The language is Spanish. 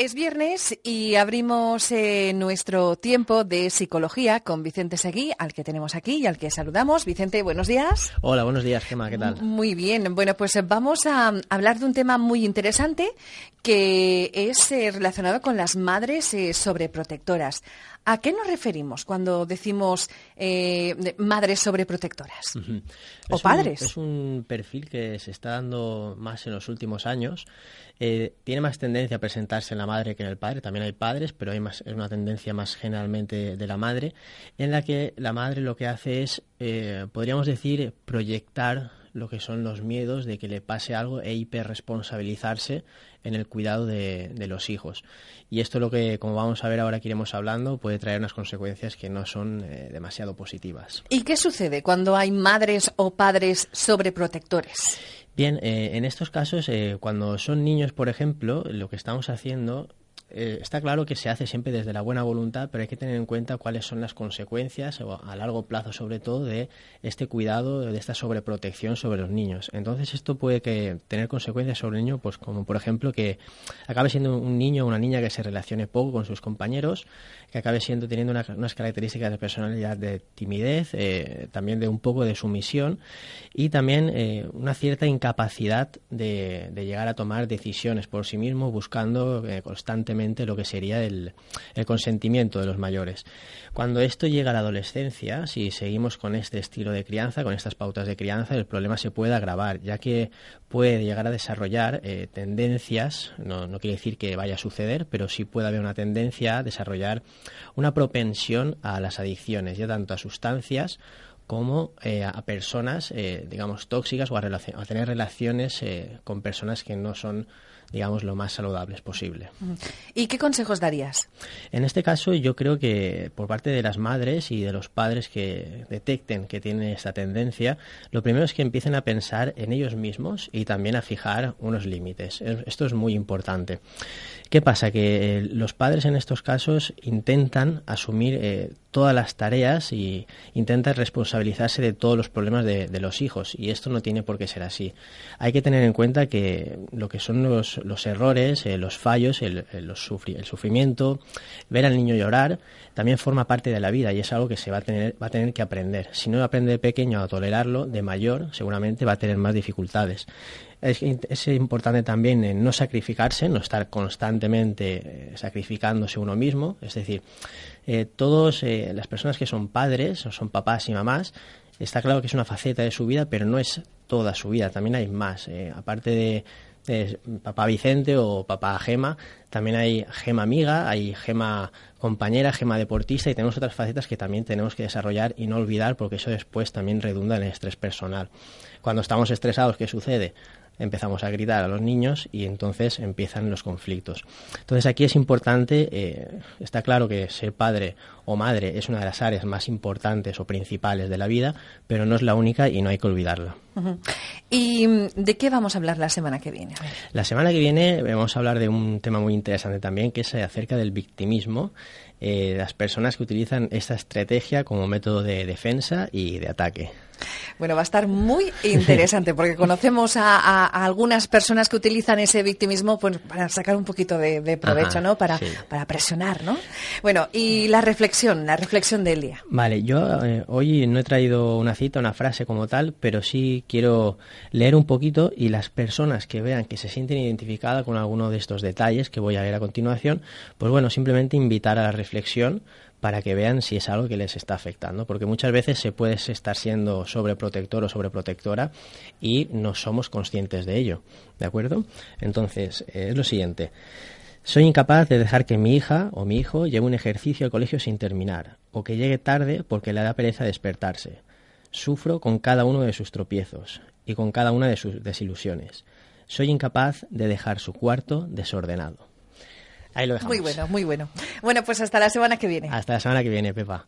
Es viernes y abrimos eh, nuestro tiempo de psicología con Vicente Seguí, al que tenemos aquí y al que saludamos. Vicente, buenos días. Hola, buenos días, Gemma, ¿qué tal? Muy bien. Bueno, pues vamos a hablar de un tema muy interesante que es eh, relacionado con las madres eh, sobreprotectoras. ¿A qué nos referimos cuando decimos madres sobreprotectoras? ¿O padres? es un perfil que se está dando más en los últimos años. tiene más tendencia a presentarse en la madre que en el padre. También hay padres, pero hay más, es una tendencia más generalmente de la madre, en la que la madre lo que hace es, eh, podríamos decir, proyectar lo que son los miedos de que le pase algo e hiperresponsabilizarse en el cuidado de, los hijos. Y esto lo que, como vamos a ver ahora que iremos hablando, puede traer unas consecuencias que no son eh, demasiado positivas. ¿Y qué sucede cuando hay madres o padres sobreprotectores? Bien, eh, en estos casos, eh, cuando son niños, por ejemplo, lo que estamos haciendo eh, está claro que se hace siempre desde la buena voluntad, pero hay que tener en cuenta cuáles son las consecuencias, a largo plazo sobre todo, de este cuidado, de esta sobreprotección sobre los niños. Entonces esto puede que tener consecuencias sobre el niño, pues como por ejemplo que acabe siendo un niño o una niña que se relacione poco con sus compañeros, que acabe siendo teniendo unas características de personalidad de timidez, eh, también de un poco de sumisión y también eh, una cierta incapacidad de, de, llegar a tomar decisiones por sí mismo, buscando constantemente lo que sería el, consentimiento de los mayores. Cuando esto llega a la adolescencia, si seguimos con este estilo de crianza, con estas pautas de crianza, el problema se puede agravar, ya que puede llegar a desarrollar eh, tendencias, no, no quiere decir que vaya a suceder, pero sí puede haber una tendencia a desarrollar una propensión a las adicciones, ya tanto a sustancias como eh, a personas, eh, digamos, tóxicas o a, a tener relaciones con personas que no son digamos, lo más saludables posible. ¿Y qué consejos darías? En este caso, yo creo que por parte de las madres y de los padres que detecten que tienen esta tendencia, lo primero es que empiecen a pensar en ellos mismos y también a fijar unos límites. Esto es muy importante. ¿Qué pasa? Que eh, los padres en estos casos intentan asumir eh, todas las tareas y intentan responsabilizarse de todos los problemas de, los hijos y esto no tiene por qué ser así. Hay que tener en cuenta que lo que son los, errores, eh, los fallos, el, el, el, sufrimiento, ver al niño llorar, también forma parte de la vida y es algo que se va a tener, va a tener que aprender. Si no aprende de pequeño a tolerarlo, de mayor seguramente va a tener más dificultades. Es, importante también no sacrificarse, no estar constantemente eh, sacrificándose uno mismo. Es decir, eh, todas eh, las personas que son padres o son papás y mamás, está claro que es una faceta de su vida, pero no es toda su vida. También hay más. aparte de, papá Vicente o papá Gema, también hay Gema amiga, hay Gema compañera, Gema deportista y tenemos otras facetas que también tenemos que desarrollar y no olvidar porque eso después también redunda en el estrés personal. Cuando estamos estresados, ¿qué sucede? Empezamos a gritar a los niños y entonces empiezan los conflictos. Entonces aquí es importante, eh, está claro que ser padre o madre es una de las áreas más importantes o principales de la vida, pero no es la única y no hay que olvidarla. ¿Y de qué vamos a hablar la semana que viene? La semana que viene vamos a hablar de un tema muy interesante también, que es acerca del victimismo eh, las personas que utilizan esta estrategia como método de defensa y de ataque. Bueno, va a estar muy interesante porque conocemos a, algunas personas que utilizan ese victimismo pues, para sacar un poquito de, provecho, ¿no? Para, para presionar, ¿no? Bueno, y la reflexión, la reflexión del día. Vale, yo eh, hoy no he traído una cita, una frase como tal, pero sí quiero leer un poquito y las personas que vean que se sienten identificadas con alguno de estos detalles que voy a leer a continuación, pues bueno, simplemente invitar a la reflexión para que vean si es algo que les está afectando, porque muchas veces se puede estar siendo sobreprotector o sobreprotectora y no somos conscientes de ello, ¿de acuerdo? Entonces, eh, es lo siguiente. Soy incapaz de dejar que mi hija o mi hijo lleve un ejercicio al colegio sin terminar, o que llegue tarde porque le da pereza despertarse. Sufro con cada uno de sus tropiezos y con cada una de sus desilusiones. Soy incapaz de dejar su cuarto desordenado. Ahí lo dejamos. Muy bueno, muy bueno. Bueno, pues hasta la semana que viene. Hasta la semana que viene, Pepa.